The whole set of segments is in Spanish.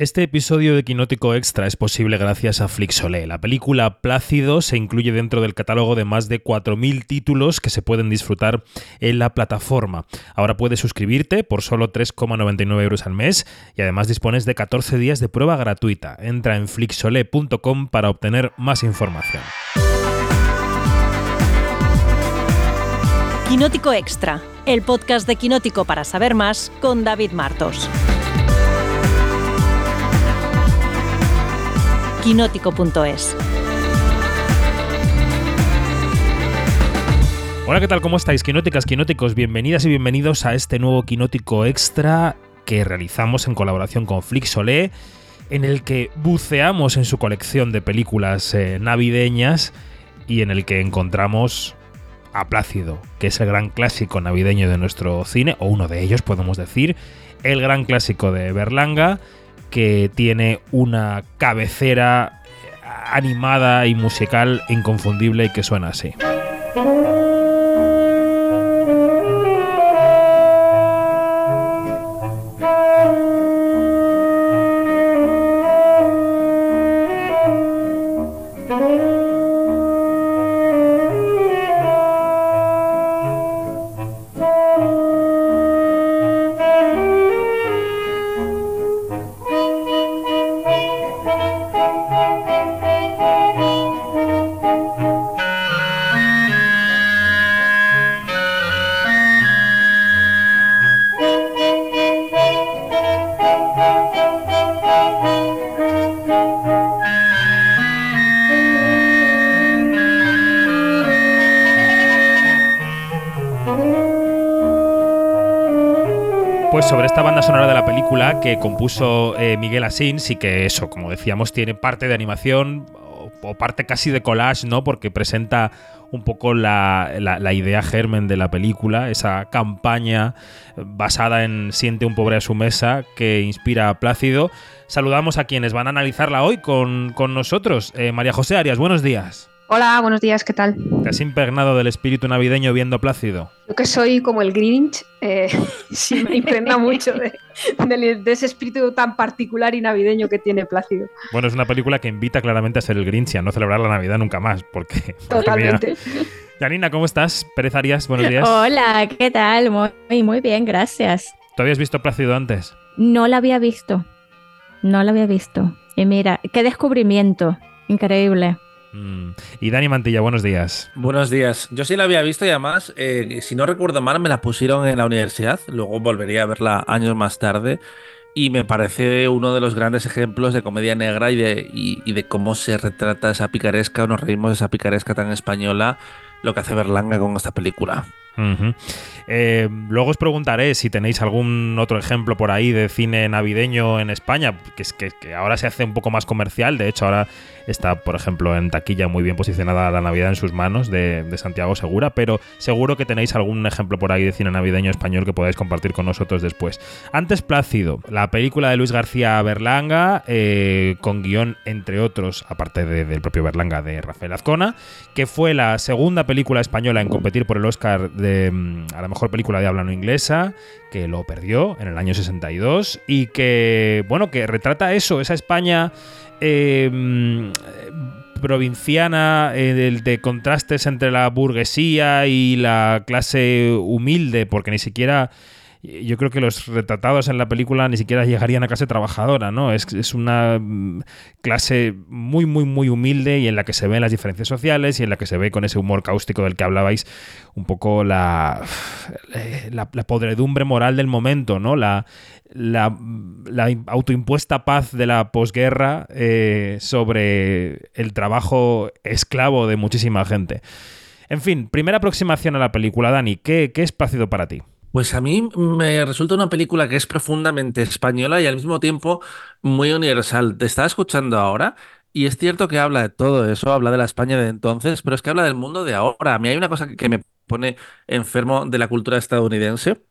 Este episodio de Quinótico Extra es posible gracias a Flixolé. La película Plácido se incluye dentro del catálogo de más de 4.000 títulos que se pueden disfrutar en la plataforma. Ahora puedes suscribirte por solo 3,99 euros al mes y además dispones de 14 días de prueba gratuita. Entra en flixolé.com para obtener más información. Quinótico Extra, el podcast de Quinótico para saber más con David Martos. quinótico.es. Hola, ¿qué tal? ¿Cómo estáis, quinóticas, quinóticos? Bienvenidas y bienvenidos a este nuevo Quinótico Extra que realizamos en colaboración con Flixolé, en el que buceamos en su colección de películas eh, navideñas y en el que encontramos a Plácido, que es el gran clásico navideño de nuestro cine, o uno de ellos, podemos decir, el gran clásico de Berlanga que tiene una cabecera animada y musical inconfundible y que suena así. Compuso eh, Miguel Asins y que eso, como decíamos, tiene parte de animación o, parte casi de collage, ¿no? Porque presenta un poco la, idea germen de la película, esa campaña basada en Siente un pobre a su mesa que inspira a Plácido. Saludamos a quienes van a analizarla hoy con, nosotros. Eh, María José Arias, buenos días. Hola, buenos días, ¿qué tal? ¿Te has impregnado del espíritu navideño viendo Plácido? Yo que soy como el Grinch, eh, sí me impregna mucho de, ese espíritu tan particular y navideño que tiene Plácido. Bueno, es una película que invita claramente a ser el Grinch y a no celebrar la Navidad nunca más, porque... Totalmente. Janina, ¿cómo estás? Pérez Arias, buenos días. Hola, ¿qué tal? Muy, muy bien, gracias. ¿Tú habías visto Plácido antes? No la había visto. No la había visto. Y mira, qué descubrimiento. Increíble. Mm. Y Dani Mantilla, buenos días. Buenos días. Yo sí la había visto y además, eh, si no recuerdo mal, me la pusieron en la universidad. Luego volvería a verla años más tarde. Y me parece uno de los grandes ejemplos de comedia negra y de, y de cómo se retrata esa picaresca o nos reímos de esa picaresca tan española, lo que hace Berlanga con esta película. Eh, luego os preguntaré si tenéis algún otro ejemplo por ahí de cine navideño en España, que, es que, ahora se hace un poco más comercial. De hecho, ahora está, por ejemplo, en taquilla muy bien posicionada la Navidad en sus manos de, Santiago Segura, pero seguro que tenéis algún ejemplo por ahí de cine navideño español que podáis compartir con nosotros después. Antes Plácido, la película de Luis García Berlanga, eh, con guion, entre otros, aparte del propio Berlanga, de Rafael Azcona, que fue la segunda película española en competir por el Oscar de, mm, a la mejor película de habla no inglesa, que lo perdió en el año 62 y que, bueno, que retrata eso, esa España eh, mm, provinciana, eh, de contrastes entre la burguesía y la clase humilde, porque ni siquiera yo creo que los retratados en la película ni siquiera llegarían a clase trabajadora, ¿no? Es, es, una mm, clase muy, muy, muy humilde y en la que se ven las diferencias sociales y en la que se ve con ese humor cáustico del que hablabais un poco la, eh, la, podredumbre moral del momento, ¿no? La, la, autoimpuesta paz de la posguerra eh, sobre el trabajo esclavo de muchísima gente. En fin, primera aproximación a la película, Dani, ¿qué, qué es Plácido para ti? Pues a mí me resulta una película que es profundamente española y al mismo tiempo muy universal. Te estaba escuchando ahora y es cierto que habla de todo eso, habla de la España de entonces, pero es que habla del mundo de ahora. A mí hay una cosa que me pone enfermo de la cultura estadounidense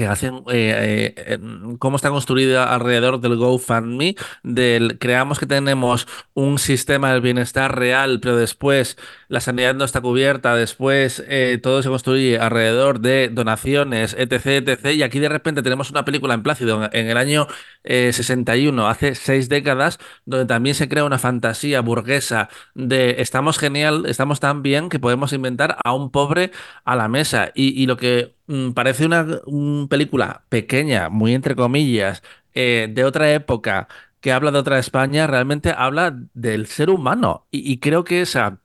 que hacen eh, eh, cómo está construida alrededor del GoFundMe, del creamos que tenemos un sistema del bienestar real, pero después la sanidad no está cubierta, después eh, todo se construye alrededor de donaciones, etc, etc, y aquí de repente tenemos una película en Plácido en el año 61, hace seis décadas, donde también se crea una fantasía burguesa de estamos genial, estamos tan bien que podemos inventar a un pobre a la mesa, y, lo que parece una, película pequeña, muy entre comillas, eh, de otra época, que habla de otra España, realmente habla del ser humano. Y, creo que esa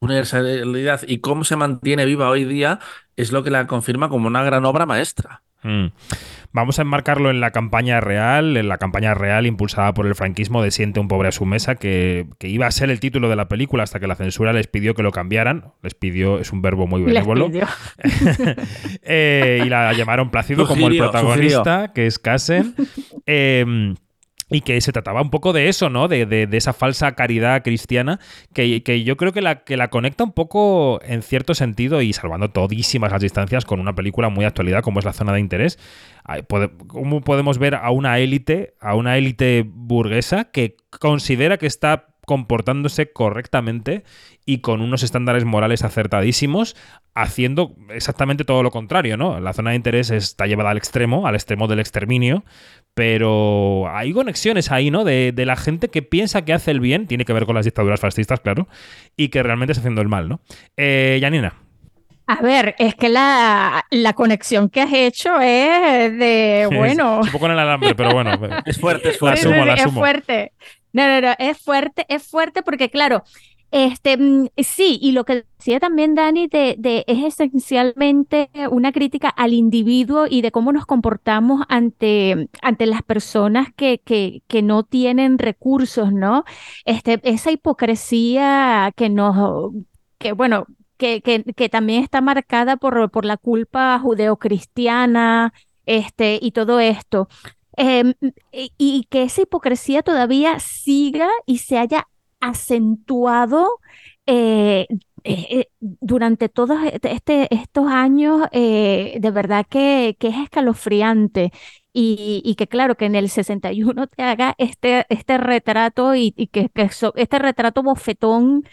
universalidad y cómo se mantiene viva hoy día es lo que la confirma como una gran obra maestra. Mm. Vamos a enmarcarlo en la campaña real, en la campaña real impulsada por el franquismo de Siente un pobre a su mesa, que, iba a ser el título de la película hasta que la censura les pidió que lo cambiaran. Les pidió, es un verbo muy benévolo. Eh, y la llamaron Plácido como el protagonista, que es Casen. Eh, y que se trataba un poco de eso, ¿no? De, de, esa falsa caridad cristiana que, que, yo creo que la, que la conecta un poco en cierto sentido y salvando todísimas las distancias con una película muy actualidad como es La Zona de Interés. ¿Cómo podemos ver a una élite, a una élite burguesa que considera que está comportándose correctamente y con unos estándares morales acertadísimos, haciendo exactamente todo lo contrario, ¿no? La zona de interés está llevada al extremo, al extremo del exterminio, pero hay conexiones ahí, ¿no? De, la gente que piensa que hace el bien, tiene que ver con las dictaduras fascistas, claro, y que realmente está haciendo el mal, ¿no? Eh, Janina. A ver, es que la, conexión que has hecho es de, bueno... Es, un poco en el alambre, pero bueno. es fuerte, es fuerte. Es fuerte. No, no, no, es fuerte, es fuerte porque claro, este, mm, sí, y lo que decía también Dani de, es esencialmente una crítica al individuo y de cómo nos comportamos ante, ante las personas que, que, que no tienen recursos, ¿no? Este, esa hipocresía que nos, que bueno, que, que, que también está marcada por, por la culpa judeocristiana, este, y todo esto. Em, y, que esa hipocresía todavía siga y se haya acentuado eh, eh, eh, durante todos este, estos años, de verdad que, que, es escalofriante. Y, que claro, que en el 61 te haga este, este retrato y, que, que este retrato bofetón,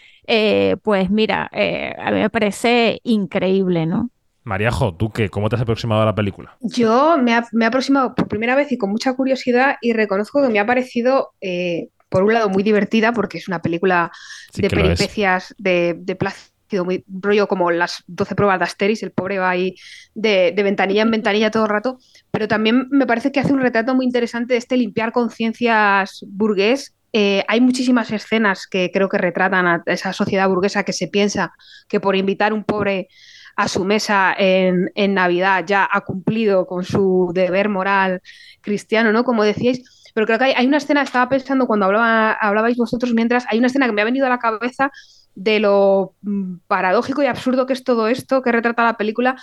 pues mira, a mí me parece increíble, ¿no? Mariajo, ¿tú qué? ¿Cómo te has aproximado a la película? Yo me, he aproximado por primera vez y con mucha curiosidad y reconozco que me ha parecido, eh, por un lado, muy divertida porque es una película de peripecias de, de plácido, muy rollo como las 12 pruebas de Asteris, el pobre va ahí de, ventanilla en ventanilla todo el rato, pero también me parece que hace un retrato muy interesante de este limpiar conciencias burgués eh, hay muchísimas escenas que creo que retratan a esa sociedad burguesa que se piensa que por invitar un pobre a su mesa en, Navidad ya ha cumplido con su deber moral cristiano, ¿no? Como decíais, pero creo que hay, una escena, estaba pensando cuando hablaba, hablabais vosotros mientras, hay una escena que me ha venido a la cabeza de lo mm, paradójico y absurdo que es todo esto que retrata la película,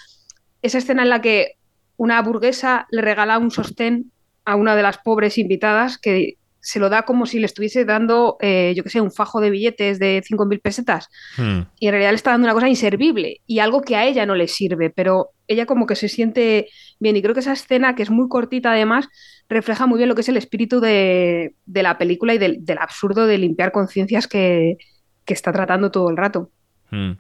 esa escena en la que una burguesa le regala un sostén a una de las pobres invitadas que se lo da como si le estuviese dando, eh, yo qué sé, un fajo de billetes de 5.000 pesetas. Hmm. Y en realidad le está dando una cosa inservible y algo que a ella no le sirve, pero ella como que se siente bien. Y creo que esa escena, que es muy cortita además, refleja muy bien lo que es el espíritu de, la película y del, absurdo de limpiar conciencias que, está tratando todo el rato. Hmm.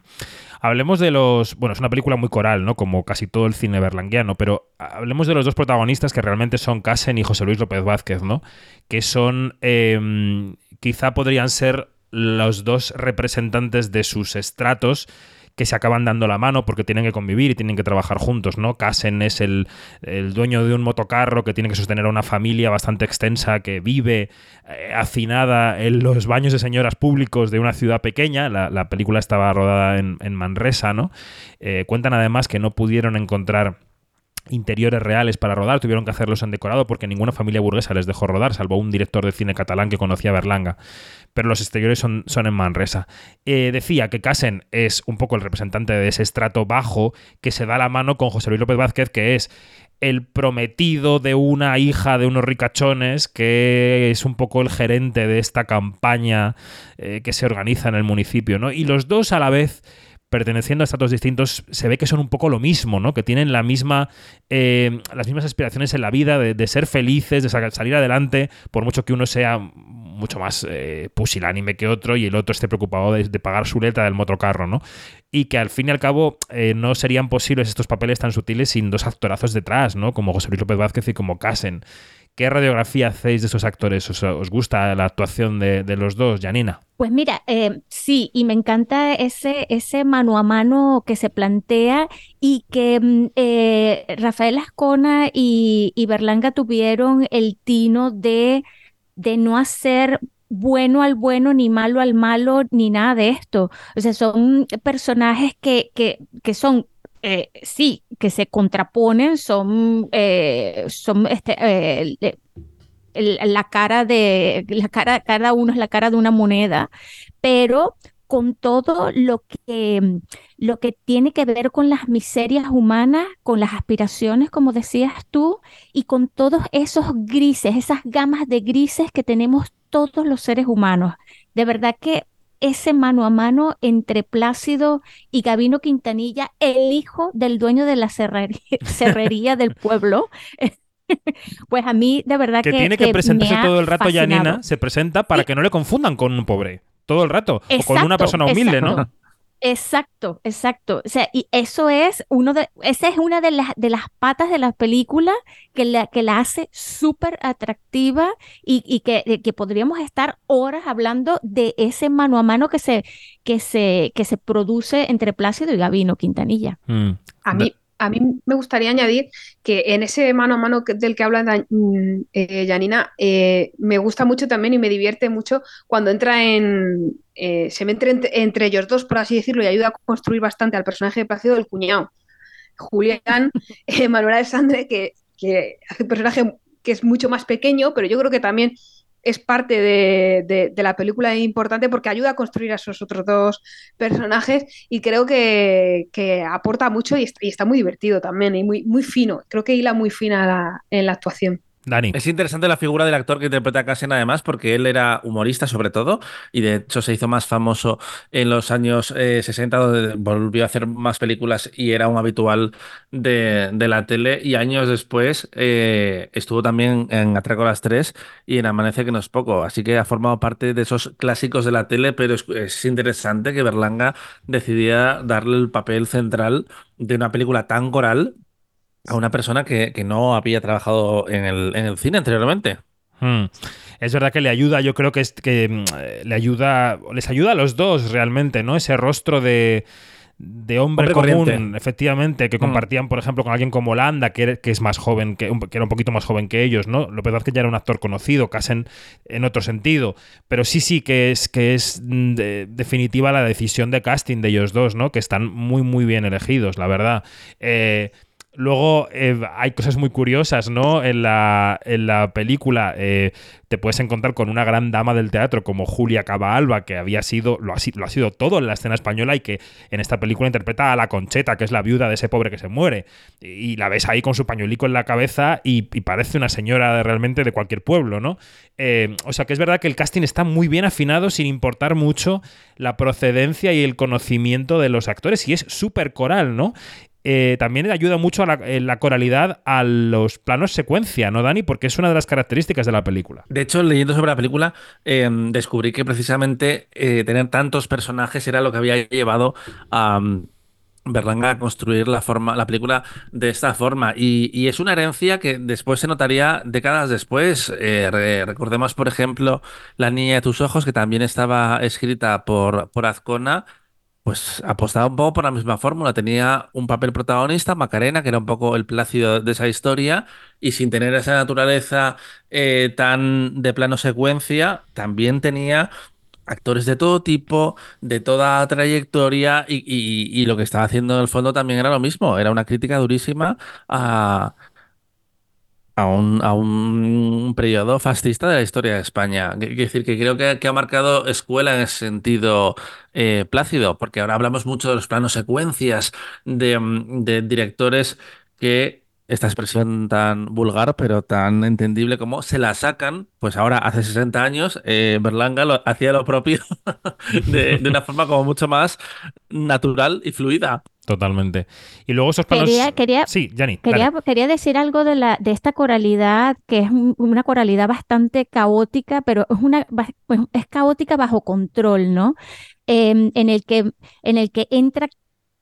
Hablemos de los. Bueno, es una película muy coral, ¿no? Como casi todo el cine berlanguiano, pero hablemos de los dos protagonistas que realmente son Casen y José Luis López Vázquez, ¿no? Que son. Em, quizá podrían ser los dos representantes de sus estratos que se acaban dando la mano porque tienen que convivir y tienen que trabajar juntos, ¿no? Casen es el, dueño de un motocarro que tiene que sostener a una familia bastante extensa que vive eh, hacinada en los baños de señoras públicos de una ciudad pequeña. La, película estaba rodada en, Manresa, ¿no? Eh, cuentan además que no pudieron encontrar interiores reales para rodar, tuvieron que hacerlos en decorado porque ninguna familia burguesa les dejó rodar, salvo un director de cine catalán que conocía Berlanga. Pero los exteriores son, son en Manresa. Eh, decía que Casen es un poco el representante de ese estrato bajo que se da la mano con José Luis López Vázquez, que es el prometido de una hija de unos ricachones, que es un poco el gerente de esta campaña eh, que se organiza en el municipio, ¿no? Y los dos a la vez perteneciendo a estatus distintos, se ve que son un poco lo mismo, ¿no? Que tienen la misma, eh, las mismas aspiraciones en la vida de, ser felices, de salir adelante, por mucho que uno sea mucho más eh, pusilánime que otro y el otro esté preocupado de, pagar su letra del motocarro, ¿no? Y que al fin y al cabo eh, no serían posibles estos papeles tan sutiles sin dos actorazos detrás, ¿no? Como José Luis López Vázquez y como Casen. ¿Qué radiografía hacéis de esos actores? ¿Os, gusta la actuación de, los dos, Janina? Pues mira, eh, sí, y me encanta ese, ese mano a mano que se plantea y que mm, eh, Rafael Ascona y, Berlanga tuvieron el tino de, de no hacer bueno al bueno, ni malo al malo, ni nada de esto. O sea, son personajes que, que, que son eh, sí, que se contraponen, son, eh, son este, eh, la cara de, la cara, cada uno es la cara de una moneda, pero con todo lo que, lo que tiene que ver con las miserias humanas, con las aspiraciones, como decías tú, y con todos esos grises, esas gamas de grises que tenemos todos los seres humanos. De verdad que ese mano a mano entre Plácido y Gabino Quintanilla, el hijo del dueño de la cerrería, del pueblo. pues a mí de verdad que, que tiene que, presentarse todo el rato Janina, se presenta para que no le confundan con un pobre todo el rato o con una persona humilde, ¿no? Exacto, exacto. O sea, y eso es uno de, esa es una de las, de las patas de la película que la, que la hace súper atractiva y, que, que, podríamos estar horas hablando de ese mano a mano que se, que se, que se produce entre Plácido y Gavino Quintanilla. Mm. A mí, a mí me gustaría añadir que en ese mano a mano del que habla mm, eh, Janina, eh, me gusta mucho también y me divierte mucho cuando entra en. Eh, se mete entre, ellos dos, por así decirlo, y ayuda a construir bastante al personaje de Placido del cuñado. Julián Manuel Alessandre, que, que hace un personaje que es mucho más pequeño, pero yo creo que también es parte de, la película importante porque ayuda a construir a esos otros dos personajes y creo que, aporta mucho y, está muy divertido también y muy, muy fino. Creo que hila muy fina en la actuación. Es interesante la figura del actor que interpreta a además, porque él era humorista, sobre todo, y de hecho se hizo más famoso en los años 60, eh, donde volvió a hacer más películas y era un habitual de, la tele. Y años después eh, estuvo también en Atraco a las 3 y en Amanece, que no es poco. Así que ha formado parte de esos clásicos de la tele, pero es, es interesante que Berlanga decidiera darle el papel central de una película tan coral a una persona que, no había trabajado en el, en el cine anteriormente. Hmm. Es verdad que le ayuda, yo creo que, es, que mm, le ayuda, les ayuda a los dos realmente, ¿no? Ese rostro de, de hombre, común, efectivamente, que hmm. compartían, por ejemplo, con alguien como Holanda, que, que es más joven, que, que, era un poquito más joven que ellos, ¿no? Lo verdad que ya era un actor conocido, casi en, otro sentido. Pero sí, sí, que es, que es mm, definitiva la decisión de casting de ellos dos, ¿no? Que están muy, muy bien elegidos, la verdad. Eh, Luego eh, hay cosas muy curiosas, ¿no? En la, en la película eh, te puedes encontrar con una gran dama del teatro como Julia Cabalba, que había sido lo, ha, sido todo en la escena española y que en esta película interpreta a la Concheta, que es la viuda de ese pobre que se muere. Y, la ves ahí con su pañuelico en la cabeza y, parece una señora realmente de cualquier pueblo, ¿no? Eh, o sea que es verdad que el casting está muy bien afinado sin importar mucho la procedencia y el conocimiento de los actores y es súper coral, ¿no? Eh, también ayuda mucho a la, coralidad a los planos secuencia, ¿no, Dani? Porque es una de las características de la película. De hecho, leyendo sobre la película, em, descubrí que precisamente eh, tener tantos personajes era lo que había llevado a. Um, Berlanga a construir la, película de esta forma. Y, es una herencia que después se notaría décadas después. Eh, recordemos, por ejemplo, La Niña de tus Ojos, que también estaba escrita por Azcona pues apostaba un poco por la misma fórmula. Tenía un papel protagonista, Macarena, que era un poco el plácido de esa historia, y sin tener esa naturaleza eh, tan de plano secuencia, también tenía actores de todo tipo, de toda trayectoria, y, y lo que estaba haciendo en el fondo también era lo mismo. Era una crítica durísima a a un, a un periodo fascista de la historia de España. Quiero decir que creo que, ha marcado escuela en ese sentido eh, plácido, porque ahora hablamos mucho de los planos secuencias, de, mm, de directores que esta expresión tan vulgar, pero tan entendible como se la sacan, pues ahora hace 60 años eh, Berlanga lo, hacía lo propio de, una forma como mucho más natural y fluida. Totalmente. Y luego esos planos... Quería, sí, Jani, quería, quería, decir algo de, la, de esta coralidad, que es una coralidad bastante caótica, pero es, una, pues, es caótica bajo control, ¿no? Em, en, el que, en el que entra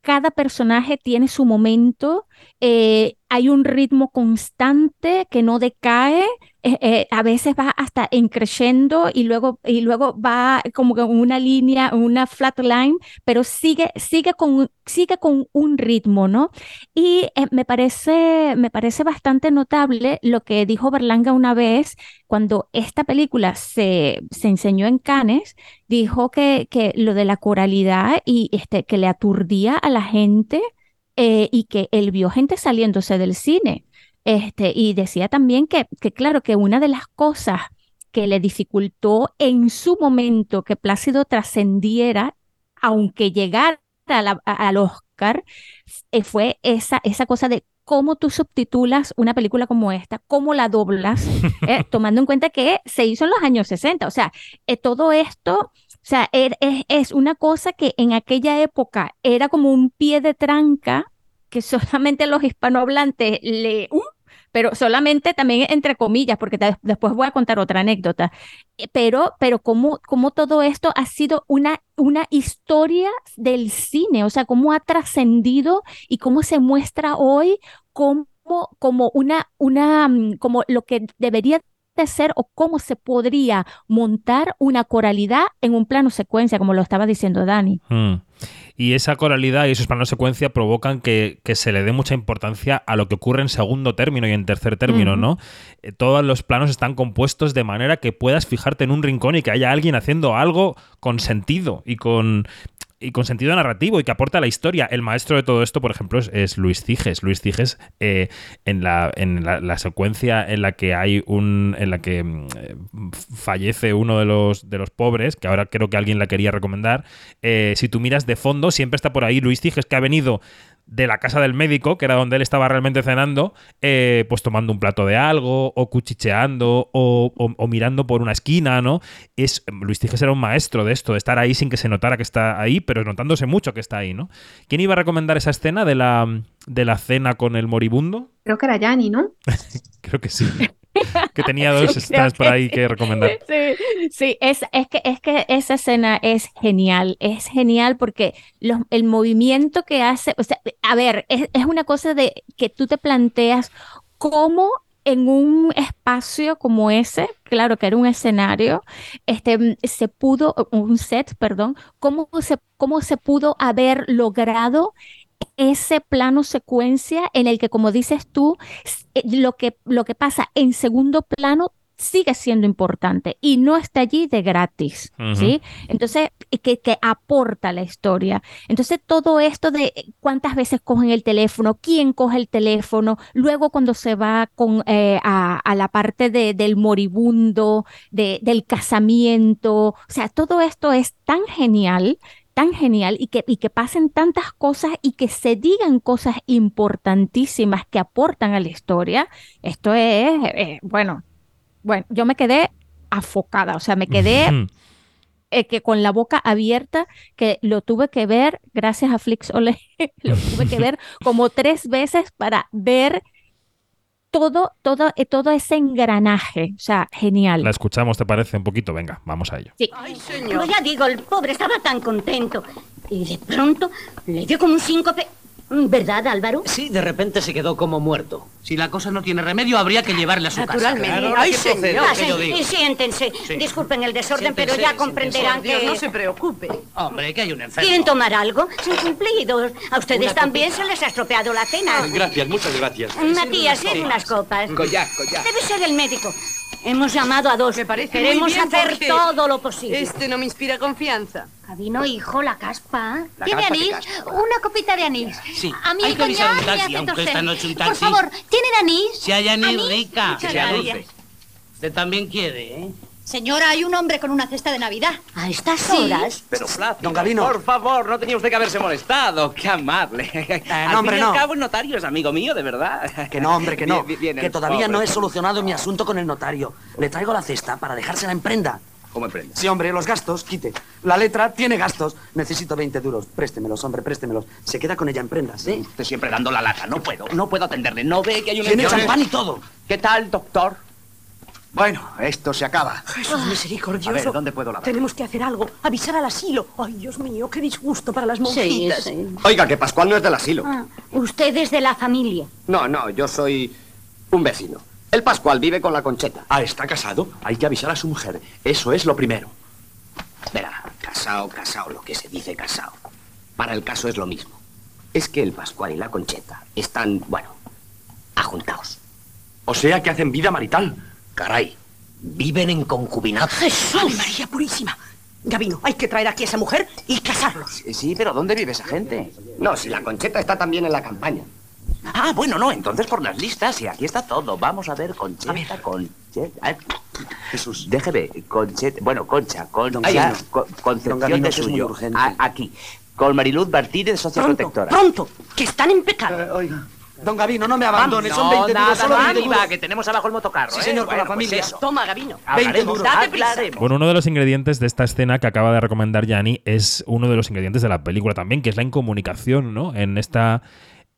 cada personaje tiene su momento, eh, hay un ritmo constante que no decae, eh, eh, a veces va hasta creciendo y luego, y luego va como en una línea, una flat line, pero sigue, sigue, con, sigue con un ritmo, ¿no? Y me, parece, me parece bastante notable lo que dijo Berlanga una vez cuando esta película se, se enseñó en Cannes, dijo que, que lo de la coralidad y este, que le aturdía a la gente eh, y que él vio gente saliéndose del cine. Este, y decía también que, que, claro, que una de las cosas que le dificultó en su momento que Plácido trascendiera, aunque llegara al Oscar, eh, fue esa, esa cosa de cómo tú subtitulas una película como esta, cómo la doblas, eh, tomando en cuenta que se hizo en los años 60. O sea, todo esto o sea, er, es, una cosa que en aquella época era como un pie de tranca que solamente los hispanohablantes le... Uh, pero solamente también entre comillas, porque después voy a contar otra anécdota. Eh, pero, pero cómo, cómo todo esto ha sido una, una historia del cine, o sea, cómo ha trascendido y cómo se muestra hoy como, como una, una, mm, como lo que debería de ser o cómo se podría montar una coralidad en un plano secuencia, como lo estaba diciendo Dani. Hmm. Y esa coralidad y esos planos secuencia provocan que, se le dé mucha importancia a lo que ocurre en segundo término y en tercer término, ¿no? Eh, todos los planos están compuestos de manera que puedas fijarte en un rincón y que haya alguien haciendo algo con sentido y con, y con sentido narrativo y que aporta a la historia. El maestro de todo esto, por ejemplo, es, Luis Ciges. Luis Ciges, eh, en, la, en la, secuencia en la que hay un. en la que mm, fallece uno de los, de los pobres, que ahora creo que alguien la quería recomendar. Eh, si tú miras de fondo, siempre está por ahí Luis Ciges, que ha venido de la casa del médico, que era donde él estaba realmente cenando, eh, pues tomando un plato de algo, o cuchicheando, o, mirando por una esquina, ¿no? Es, Luis Tijes era un maestro de esto, de estar ahí sin que se notara que está ahí, pero notándose mucho que está ahí, ¿no? ¿Quién iba a recomendar esa escena de la, de la cena con el moribundo? Creo que era Yanni, ¿no? Creo que sí. que tenía dos escenas por ahí que recomendar. Sí, sí es, es, que, es que esa escena es genial, es genial porque el movimiento que hace, o sea, a ver, es, es una cosa de que tú te planteas cómo en un espacio como ese, claro que era un escenario, este, se pudo, un set, perdón, cómo se, cómo se pudo haber logrado ese plano secuencia en el que, como dices tú, eh, lo que, lo que pasa en segundo plano sigue siendo importante y no está allí de gratis, ¿sí? Entonces, eh, que, que, aporta la historia. Entonces, todo esto de cuántas veces cogen el teléfono, quién coge el teléfono, luego cuando se va con, eh, a, la parte de, del moribundo, de, del casamiento, o sea, todo esto es tan genial tan genial y que, y que pasen tantas cosas y que se digan cosas importantísimas que aportan a la historia, esto es, eh, bueno, bueno, yo me quedé afocada, o sea, me quedé eh, que con la boca abierta, que lo tuve que ver, gracias a Flix Ole, lo tuve que ver como tres veces para ver todo, todo, eh, todo ese engranaje. O sea, genial. La escuchamos, ¿te parece? Un poquito. Venga, vamos a ello. Sí. Ay, señor. ya digo, el pobre estaba tan contento. Y de pronto le dio como un síncope. ¿Verdad, Álvaro? Sí, de repente se quedó como muerto. Si la cosa no tiene remedio, habría que llevarle a su Naturalmente. casa. Naturalmente. ¡Ay, señor! y siéntense. Disculpen el desorden, pero ya comprenderán que... no se preocupe. Hombre, que hay un enfermo. ¿Quieren tomar algo? Sin cumplidos. A ustedes también se les ha estropeado la cena. gracias, muchas gracias. Matías, sirve unas copas. Goya, Goya. Debe ser el médico. Hemos llamado a dos. Me parece Queremos muy bien hacer todo lo posible. Este no me inspira confianza. Cabino, hijo, la caspa. ¿Tiene anís? Una copita de anís. Sí. A mí hay que avisar un taxi, aunque esta noche un taxi. Por favor, ¿tienen anís? Si hay anís, rica. Muchas sea dulce. Usted también quiere, ¿eh? Señora, hay un hombre con una cesta de Navidad. ¿A estas horas? Pero Flavio, Don Gavino. por favor, no tenía usted que haberse molestado. Qué amable. Al no, hombre, fin y al no. cabo, el notario es amigo mío, de verdad. Que no, hombre, que no. Bien, bien, que todavía pobre. no he solucionado mi asunto con el notario. Le traigo la cesta para dejársela en prenda. ¿Cómo emprende? Sí, hombre, los gastos, quite. La letra tiene gastos. Necesito 20 duros. Préstemelos, hombre, préstemelos. Se queda con ella en prendas, ¿eh? Usted siempre dando la lata. No puedo, no puedo atenderle. No ve que hay un Tiene champán y todo. ¿Qué tal, doctor? Bueno, esto se acaba. Jesús misericordioso. A ver, ¿dónde puedo lavar? Tenemos que hacer algo. Avisar al asilo. Ay, Dios mío, qué disgusto para las monjitas. Oiga, que Pascual no es del asilo. Ah, usted es de la familia. No, no, yo soy un vecino. El Pascual vive con la Concheta. Ah, está casado. Hay que avisar a su mujer. Eso es lo primero. Verá, casao, casao, lo que se dice casao. Para el caso es lo mismo. Es que el Pascual y la Concheta están, bueno, ajuntados. O sea que hacen vida marital. Caray, viven en concubinato. ¡Jesús! María Purísima! Gabino, hay que traer aquí a esa mujer y casarlos. Sí, pero ¿dónde vive esa gente? No, si la Concheta está también en la campaña. Ah, bueno, no, entonces por las listas, y aquí está todo. Vamos a ver, Concheta, Concheta. Jesús. Déjeme, Concheta. Bueno, Concha, Concha, Gavino. Co- Don Concepción Gavino, de eso es muy suyo. A- aquí. Con Mariluz Martínez, socia Pronto, protectora. pronto, que están en pecado. oiga. Don Gavino, no me abandone. no, Son 20 nada, duros, solo no, 20 Aníbal, duros. que tenemos abajo el motocarro, Sí, ¿eh? señor, con la pues familia. eso. Toma, Gabino. Hablaremos, duros. Date prisa. Bueno, uno de los ingredientes de esta escena que acaba de recomendar Yani es uno de los ingredientes de la película también, que es la incomunicación, ¿no? En esta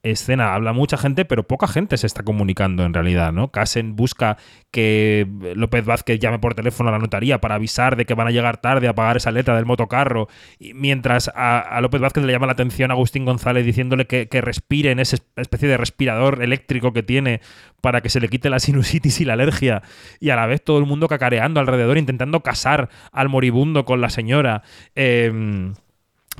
escena habla mucha gente, pero poca gente se está comunicando en realidad, ¿no? Casen busca que López Vázquez llame por teléfono a la notaría para avisar de que van a llegar tarde a pagar esa letra del motocarro, y mientras a, López Vázquez le llama la atención a Agustín González diciéndole que, que respire en esa especie de respirador eléctrico que tiene para que se le quite la sinusitis y la alergia, y a la vez todo el mundo cacareando alrededor, intentando casar al moribundo con la señora. Em,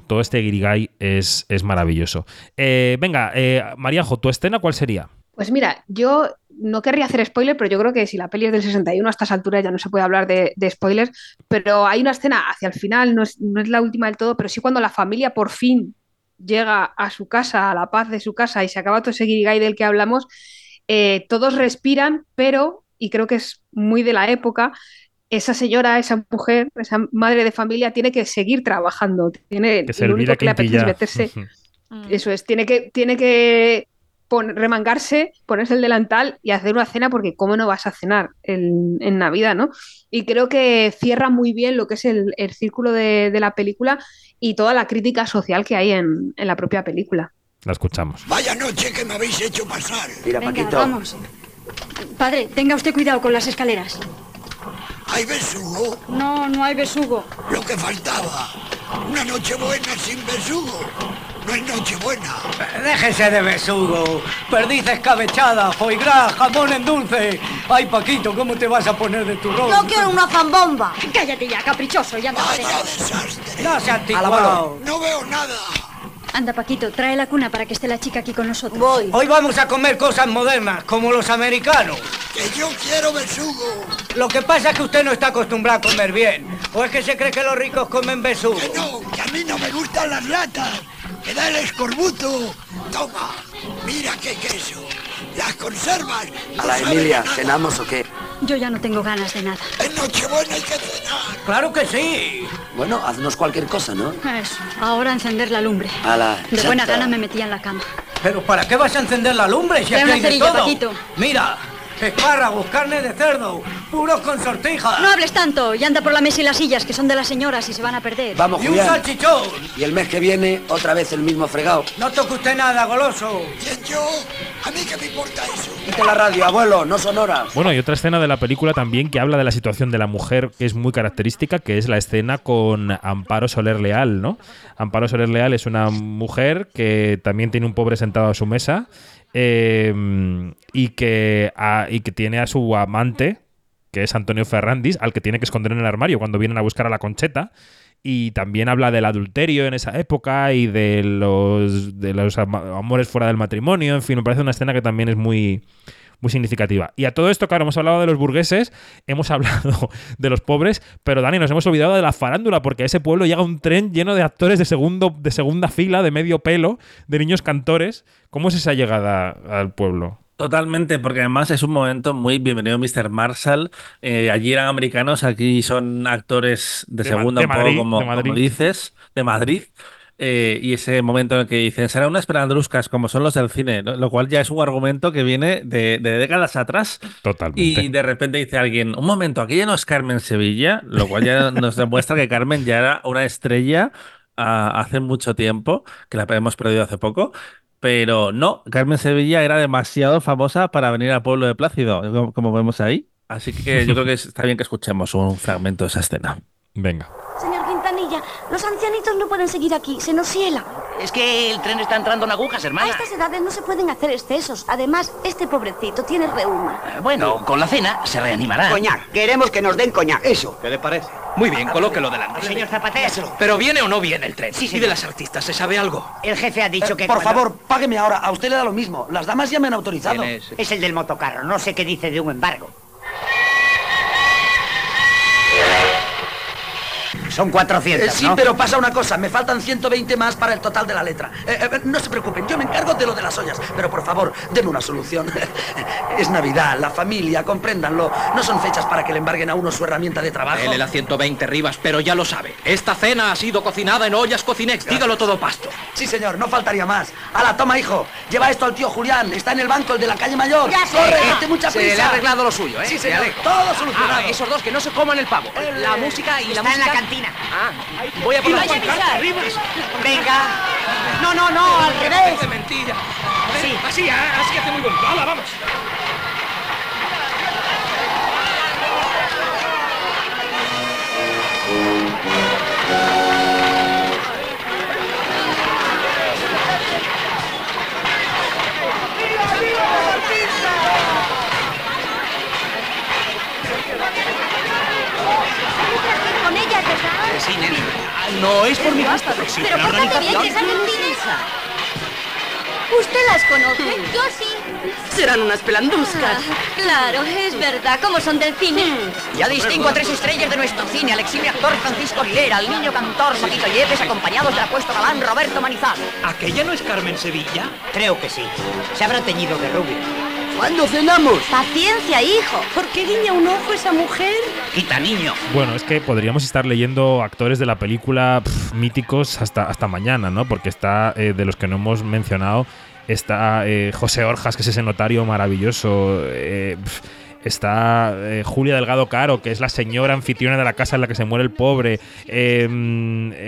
todo este guirigay es, es maravilloso. Eh, venga, eh, Maríajo, ¿tu escena cuál sería? Pues mira, yo no querría hacer spoiler, pero yo creo que si la peli es del 61 a estas alturas ya no se puede hablar de, spoilers, pero hay una escena hacia el final, no es, no es la última del todo, pero sí cuando la familia por fin llega a su casa, a la paz de su casa y se acaba todo ese guirigay del que hablamos, eh, todos respiran, pero, y creo que es muy de la época, esa señora, esa mujer, esa madre de familia tiene que seguir trabajando, tiene Que lo único que le apetece es meterse eso es, tiene que, tiene que pon- remangarse, ponerse el delantal y hacer una cena porque cómo no vas a cenar en, en Navidad, ¿no? Y creo que cierra muy bien lo que es el, el círculo de, de la película y toda la crítica social que hay en, en la propia película. La escuchamos. Vaya noche que me habéis hecho pasar. Mira, Venga, Paquito. vamos. Padre, tenga usted cuidado con las escaleras. ¿Hay besugo? No, no hay besugo. Lo que faltaba. Una noche buena sin besugo. No hay noche buena. Déjese de besugo. Perdiz escabechada, foie gras, jamón en dulce. Ay, Paquito, ¿cómo te vas a poner de turrón? Yo quiero una zambomba. Cállate ya, caprichoso, y anda Vaya desastre. No se Alabado. No veo nada. Anda, Paquito, trae la cuna para que esté la chica aquí con nosotros. Voy. Hoy vamos a comer cosas modernas, como los americanos. Que yo quiero besugo. Lo que pasa es que usted no está acostumbrado a comer bien. ¿O es que se cree que los ricos comen besugo? Que no, que a mí no me gustan las latas. Me da el escorbuto. Toma, mira qué queso. Las conservas. A la Emilia. ¿cenamos o qué? Yo ya no tengo ganas de nada. En Nochebuena hay que cenar. ¡Claro que sí! Bueno, haznos cualquier cosa, ¿no? Eso, ahora encender la lumbre. A la De buena gana me metía en la cama. ¿Pero para qué vas a encender la lumbre si aquí una hay de cerilla, todo? Paquito. Mira, espárragos, carne de cerdo, puros con sortija. No hables tanto y anda por la mesa y las sillas, que son de las señoras y se van a perder. Vamos, Y un Julián. salchichón. Y el mes que viene, otra vez el mismo fregado. No toque usted nada, goloso. ¿Quién yo? A mí qué me importa eso. Quite la radio, abuelo, no son horas. Bueno, y otra escena de la película también que habla de la situación de la mujer que es muy característica, que es la escena con Amparo Soler Leal, ¿no? Amparo Soler Leal es una mujer que también tiene un pobre sentado a su mesa eh, y, que, a- y que tiene a su amante, que es Antonio Ferrandis, al que tiene que esconder en el armario cuando vienen a buscar a la concheta. Y también habla del adulterio en esa época y de los, de los amores fuera del matrimonio. En fin, me parece una escena que también es muy, muy significativa. Y a todo esto, claro, hemos hablado de los burgueses, hemos hablado de los pobres, pero Dani, nos hemos olvidado de la farándula, porque a ese pueblo llega un tren lleno de actores de, segundo, de segunda fila, de medio pelo, de niños cantores. ¿Cómo es esa llegada al pueblo? Totalmente, porque además es un momento muy bienvenido, Mr. Marshall. Eh, allí eran americanos, aquí son actores de, segunda, un poco como, dices, de Madrid. Eh, y ese momento en el que dicen, será una esperandruscas como son los del cine, lo cual ya es un argumento que viene de, décadas atrás. Totalmente. Y de repente dice alguien, un momento, aquella no es Carmen Sevilla, lo cual ya nos demuestra que Carmen ya era una estrella ah, hace mucho tiempo, que la hemos perdido hace poco. Pero no, Carmen Sevilla era demasiado famosa para venir al pueblo de Plácido, como, vemos ahí. Así que yo creo que está bien que escuchemos un fragmento de esa escena. Venga. Los ancianitos no pueden seguir aquí, se nos hiela. Es que el tren está entrando en agujas, hermana. A estas edades no se pueden hacer excesos. Además, este pobrecito tiene reuma. Eh, bueno, con la cena se reanimará. Coñac, queremos que nos den coñac. Eso. ¿Qué le parece? Muy bien, colóquelo delante. Señor Zapatero. ¿Pero viene o no viene el tren? Sí, ¿Y de las artistas se sabe algo? El jefe ha dicho Eh, que... por cuando- favor, págueme ahora. A usted le da lo mismo. Las damas ya me han autorizado. Es el del motocarro, no sé qué dice de un embargo. Son 400, Eh, sí, ¿no? pero pasa una cosa, me faltan 120 más para el total de la letra. Eh, eh, no se preocupen, yo me encargo de lo de las ollas, pero por favor, denme una solución. es Navidad, la familia, compréndanlo. No son fechas para que le embarguen a uno su herramienta de trabajo. Dele la 120 Rivas, pero ya lo sabe. Esta cena ha sido cocinada en ollas Cocinex. Dígalo todo pasto. Sí, señor, no faltaría más. Ala, toma, hijo. Lleva esto al tío Julián. Está en el banco, el de la calle Mayor. Ya. Corre, date mucha Se prisa. le ha arreglado lo suyo, ¿eh? Sí, señor. Todo solucionado. Ah, esos dos que no se coman el pavo. La música y la en música. la cantina. Ah, voy a por la pancarta. Rivas. Venga. No, no, no, al revés. De mentira. A ver, Sí. Así, ah, así hace muy bonito. ¡Hala, vamos! No es por mi gusto, pero sí Pero pórtate bien, que salen ¿Usted las conoce? Yo sí. Serán unas pelanduscas. Ah, claro, es verdad. ¿Cómo son del cine? Ya distingo a tres estrellas de nuestro cine, al eximio actor Francisco Aguilera, al niño cantor Paquito Yepes, acompañados del apuesto galán Roberto Manizal. ¿Aquella no es Carmen Sevilla? Creo que sí. Se habrá teñido de rubio. ¿Cuándo cenamos? Paciencia, hijo. ¿Por qué guiña un ojo esa mujer? Quita, niño. Bueno, es que podríamos estar leyendo actores de la película pf, míticos hasta, hasta mañana, ¿no? Porque está, eh, de los que no hemos mencionado, está eh, José Orjas, que es ese notario maravilloso. eh, está eh, Julia Delgado Caro, que es la señora anfitriona de la casa en la que se muere el pobre. eh,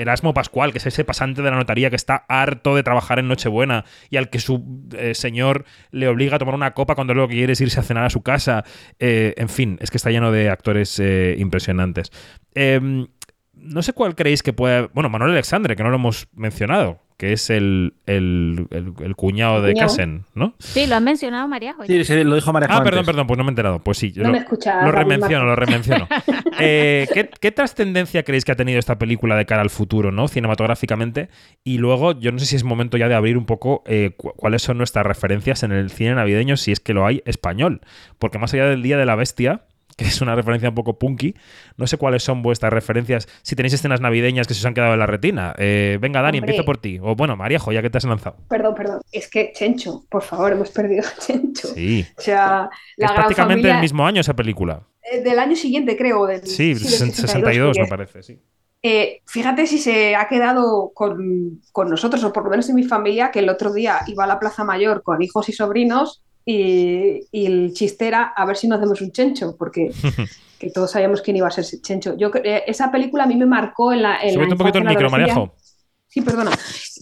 Erasmo Pascual, que es ese pasante de la notaría que está harto de trabajar en Nochebuena y al que su eh, señor le obliga a tomar una copa cuando lo que quiere es irse a cenar a su casa. Eh, en fin, es que está lleno de actores impresionantes. Em, no sé cuál creéis que puede. Bueno, Manuel Alexandre, que no lo hemos mencionado, que es el, el, el- el cuñado de. Casen, ¿no? Sí, lo ha mencionado María. Sí, sí, lo dijo María Ah, perdón, perdón, pues no me he enterado. Pues sí, yo No lo, me lo remenciono, lo remenciono. Eh, ¿qué, qué trascendencia creéis que ha tenido esta película de cara al futuro, ¿no? Cinematográficamente. Y luego, yo no sé si es momento ya de abrir un poco eh, cu- cuáles son nuestras referencias en el cine navideño, si es que lo hay español. Porque más allá del Día de la Bestia, que es una referencia un poco punky, no sé cuáles son vuestras referencias, si tenéis escenas navideñas que se os han quedado en la retina. Eh, venga, Dani, Hombre. empiezo por ti. O bueno, María, ya que te has lanzado. Perdón, perdón. Es que Chencho, por favor, hemos perdido a Chencho. Sí. O sea, la es gran prácticamente familia el mismo año esa película. eh, del año siguiente, creo. Del, Sí, del 62 me parece, sí. eh, fíjate si se ha quedado con, con nosotros, o por lo menos en mi familia, que el otro día iba a la Plaza Mayor con hijos y sobrinos y, y el chiste era a ver si no hacemos un chencho, porque que todos sabíamos quién iba a ser ese chencho. Yo, eh, esa película a mí me marcó en la, en la Súbete un poquito el la micro. Sí, perdona.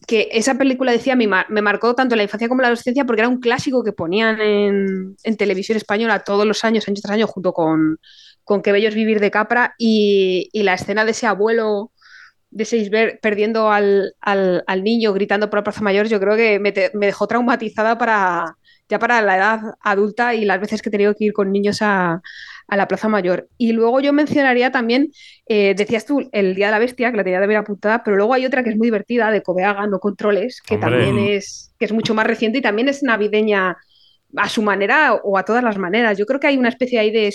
Que esa película decía, me, mar- me marcó tanto la infancia como la adolescencia porque era un clásico que ponían en, en televisión española todos los años, año tras año, junto con, con Qué bello es vivir de Capra y, y la escena de ese abuelo de Seisberg perdiendo al, al- al niño gritando por la Plaza Mayor, yo creo que me, te- me dejó traumatizada para ya para la edad adulta y las veces que he tenido que ir con niños a, a la Plaza Mayor. Y luego yo mencionaría también, eh, decías tú, el Día de la Bestia, que la tenía también apuntada, pero luego hay otra que es muy divertida, de Coveaga, No Controles, que Hombre. también es, que es mucho más reciente y también es navideña a su manera o a todas las maneras. Yo creo que hay una especie ahí de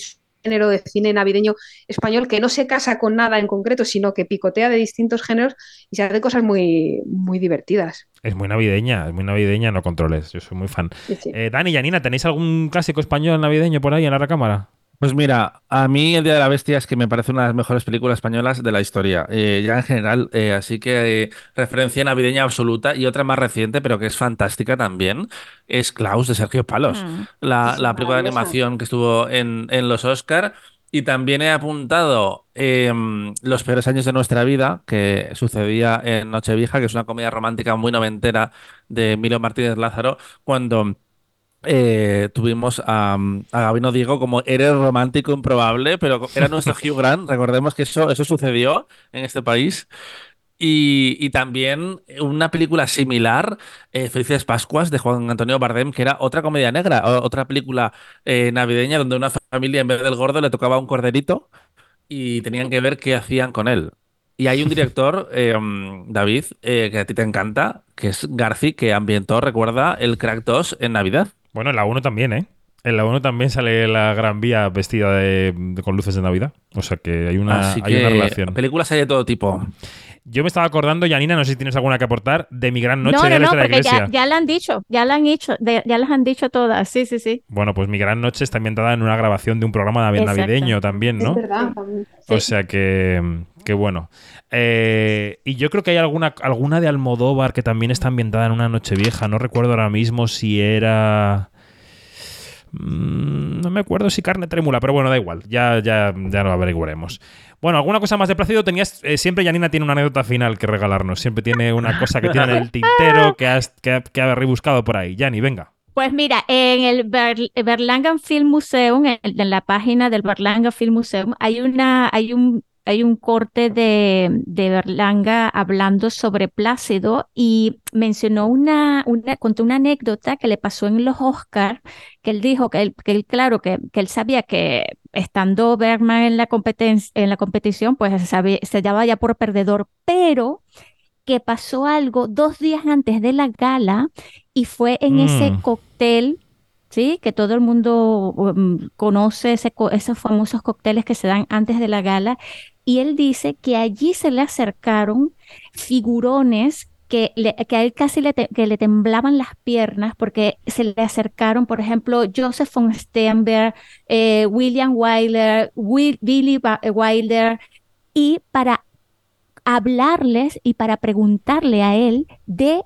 género de cine navideño español que no se casa con nada en concreto, sino que picotea de distintos géneros y se hace cosas muy, muy divertidas. Es muy navideña, es muy navideña, no controles. Yo soy muy fan. Eh, Dani y Janina, ¿tenéis algún clásico español navideño por ahí en la recámara? Pues mira, a mí El Día de la Bestia es que me parece una de las mejores películas españolas de la historia, eh, ya en general, eh, así que referencia navideña absoluta y otra más reciente, pero que es fantástica también, es Klaus de Sergio Palos, mm. la, película de animación que estuvo en, en los Oscar. Y también he apuntado em, Los peores años de nuestra vida, que sucedía en Nochevieja, que es una comedia romántica muy noventera de Emilio Martínez Lázaro, cuando eh, tuvimos a, a, Gabino Diego como eres romántico improbable, pero era nuestro Hugh Grant. Recordemos que eso, eso sucedió en este país. Y, también una película similar, eh, Felices Pascuas, de Juan Antonio Bardem, que era otra comedia negra, otra película eh, navideña donde una familia en vez del gordo le tocaba un corderito y tenían que ver qué hacían con él. Y hay un director, mm, David, que a ti te encanta, que es Garci, que ambientó, recuerda, el Crack 2 en Navidad. Bueno, en la 1 también, ¿eh? En la 1 también sale la Gran Vía vestida de, con luces de Navidad. O sea que hay una, hay una relación. Películas hay de todo tipo. Yo me estaba acordando, Yanina, no sé si tienes alguna que aportar, de mi gran noche no, no, no, de la iglesia. Ya, ya la han dicho, ya la han dicho, ya las han dicho todas, sí, sí, sí. Bueno, pues mi gran noche está ambientada en una grabación de un programa navideño también, ¿no? Es verdad. O sea que, que bueno. Eh, y yo creo que hay alguna, alguna de Almodóvar que también está ambientada en una noche vieja. No recuerdo ahora mismo si era... Mm, no me acuerdo si carne trémula, pero bueno, da igual, ya, ya, ya lo averiguaremos. Bueno, ¿alguna cosa más de Plácido tenías? Eh, siempre Janina tiene una anécdota final que regalarnos. Siempre tiene una cosa que tiene en el tintero que, has, que, que ha rebuscado por ahí. Yani, venga. Pues mira, en el Berlanga Film Museum, en, la página del Berlanga Film Museum, hay, una, hay un hay un corte de, de, Berlanga hablando sobre Plácido y mencionó una, una, contó una anécdota que le pasó en los Oscars, que él dijo que él, que él claro, que, que, él sabía que estando Bergman en la, competencia, en la competición, pues se, se daba ya por perdedor, pero que pasó algo dos días antes de la gala y fue en ese mm. cóctel ¿sí? Que todo el mundo um, conoce ese, esos famosos cócteles que se dan antes de la gala y él dice que allí se le acercaron figurones que, que a él casi le, que le temblaban las piernas porque se le acercaron, por ejemplo, Joseph von Sternberg, eh, William Wyler, Billy Wilder, y para hablarles y para preguntarle a él de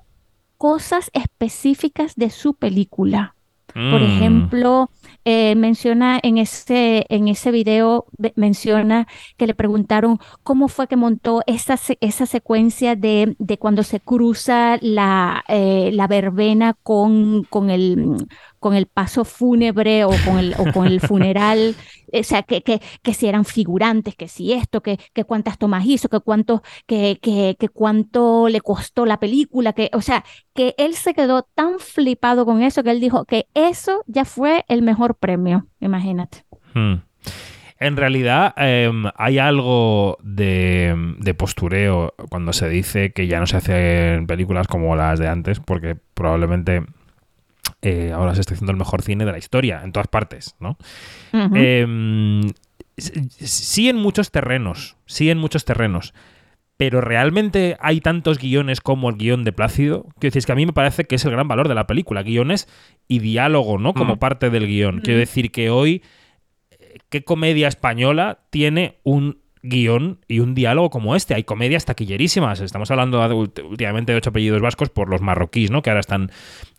cosas específicas de su película. Por mm. ejemplo, eh, menciona en ese, en ese video, menciona que le preguntaron cómo fue que montó esa, esa secuencia de, de cuando se cruza la, eh, la verbena con, con, el, con el paso fúnebre o con el, o con el funeral. o sea, que, que, que, si eran figurantes, que si esto, que, que cuántas tomas hizo, que cuánto, que, que, que cuánto le costó la película, que, o sea, que él se quedó tan flipado con eso que él dijo que eso ya fue el mejor premio, imagínate. Hmm. En realidad em, hay algo de, postureo cuando se dice que ya no se hacen películas como las de antes, porque probablemente eh, ahora se está haciendo el mejor cine de la historia, en todas partes, ¿no? Em, sí en muchos terrenos, sí en muchos terrenos pero realmente hay tantos guiones como el guion de Plácido. Quiero decir, es que a mí me parece que es el gran valor de la película, guiones y diálogo, ¿no? Como mm. parte del guion. Quiero mm. decir que hoy, ¿qué comedia española tiene un guion y un diálogo como este? Hay comedias taquillerísimas. Estamos hablando últimamente de ocho apellidos vascos por los marroquíes, ¿no? Que ahora están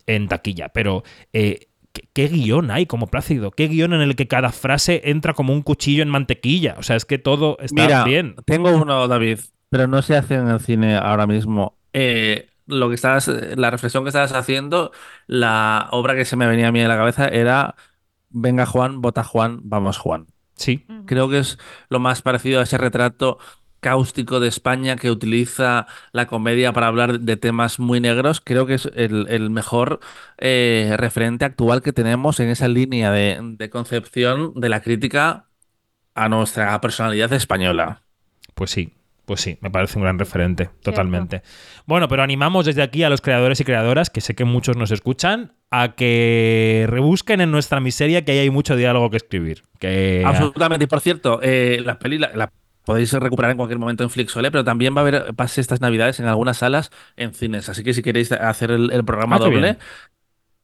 en taquilla. Pero... Eh, ¿Qué, guion hay como Plácido? ¿Qué guion en el que cada frase entra como un cuchillo en mantequilla? O sea, es que todo está Mira, bien. Tengo uno, David pero no se hace en el cine ahora mismo. Eh, lo que estás, la reflexión que estabas haciendo, la obra que se me venía a mí en la cabeza era Venga Juan, vota Juan, vamos Juan. Sí. Creo que es lo más parecido a ese retrato cáustico de España que utiliza la comedia para hablar de temas muy negros, creo que es el, mejor eh, referente actual que tenemos en esa línea de concepción de la crítica a nuestra personalidad española. Pues sí, Pues sí, me parece un gran referente, totalmente. Bueno, pero animamos desde aquí a los creadores y creadoras, que sé que muchos nos escuchan, a que rebusquen en nuestra miseria que ahí hay mucho diálogo que escribir. Que... Absolutamente. Y por cierto, eh, la peli la, podéis recuperar en cualquier momento en Flixole, pero también va a haber pase estas navidades en algunas salas en cines. Así que si queréis hacer el, programa ah, doble,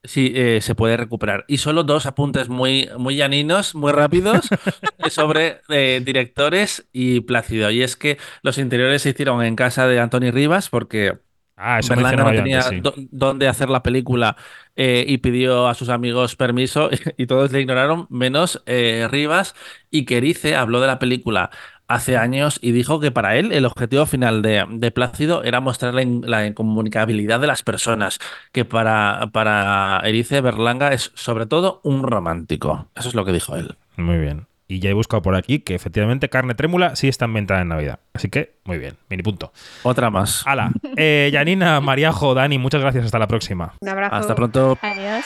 Sí, eh, se puede recuperar. Y solo dos apuntes muy, muy llaninos, muy rápidos, sobre eh, directores y Plácido. Y es que los interiores se hicieron en casa de Anthony Rivas porque ah, no tenía dónde hacer la película eh, y pidió a sus amigos permiso y, todos le ignoraron, menos Rivas. Y Querice habló de la película hace años y dijo que para él el objetivo final de, Plácido era mostrar la, incomunicabilidad de las personas, que para, para Erice Berlanga es sobre todo un romántico. Eso es lo que dijo él. Muy bien. Y ya he buscado por aquí que efectivamente carne trémula sí está inventada en Navidad. Así que, muy bien, mini punto. Otra más. Hala. Eh, Yanina, Mariajo, Dani, muchas gracias. Hasta la próxima. Un abrazo. Hasta pronto. Adiós.